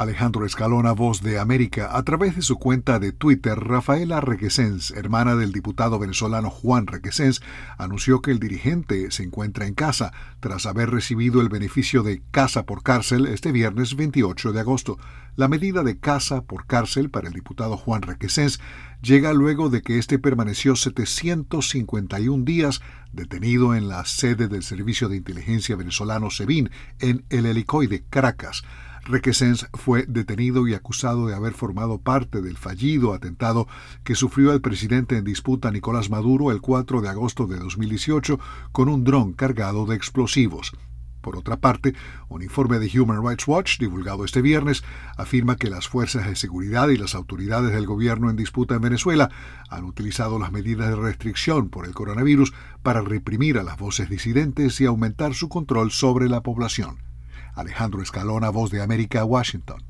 Alejandro Escalona, Voz de América, a través de su cuenta de Twitter, Rafaela Requesens, hermana del diputado venezolano Juan Requesens, anunció que el dirigente se encuentra en casa tras haber recibido el beneficio de casa por cárcel este viernes 28 de agosto. La medida de casa por cárcel para el diputado Juan Requesens llega luego de que éste permaneció 751 días detenido en la sede del Servicio de Inteligencia venezolano SEBIN en el helicoide Caracas. Requesens fue detenido y acusado de haber formado parte del fallido atentado que sufrió el presidente en disputa Nicolás Maduro el 4 de agosto de 2018 con un dron cargado de explosivos. Por otra parte, un informe de Human Rights Watch, divulgado este viernes, afirma que las fuerzas de seguridad y las autoridades del gobierno en disputa en Venezuela han utilizado las medidas de restricción por el coronavirus para reprimir a las voces disidentes y aumentar su control sobre la población. Alejandro Escalona, Voz de América, Washington.